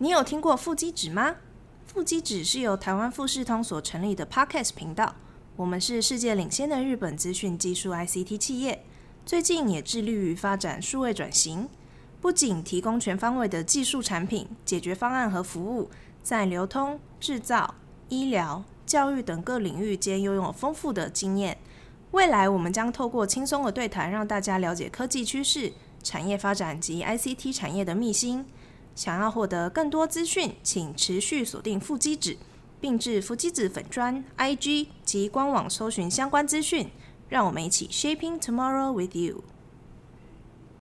你有听过腹肌指吗？腹肌指是由台湾富士通所成立的 Podcast 频道。我们是世界领先的日本资讯技术 ICT 企业，最近也致力于发展数位转型，不仅提供全方位的技术产品、解决方案和服务，在流通、制造、医疗、教育等各领域间拥有丰富的经验。未来我们将透过轻松的对谈，让大家了解科技趋势、产业发展及 ICT 产业的秘辛。想要获得更多资讯，请持续锁定腹肌子，并至腹肌子粉砖、IG 及官网搜寻相关资讯。让我们一起 Shaping Tomorrow with you。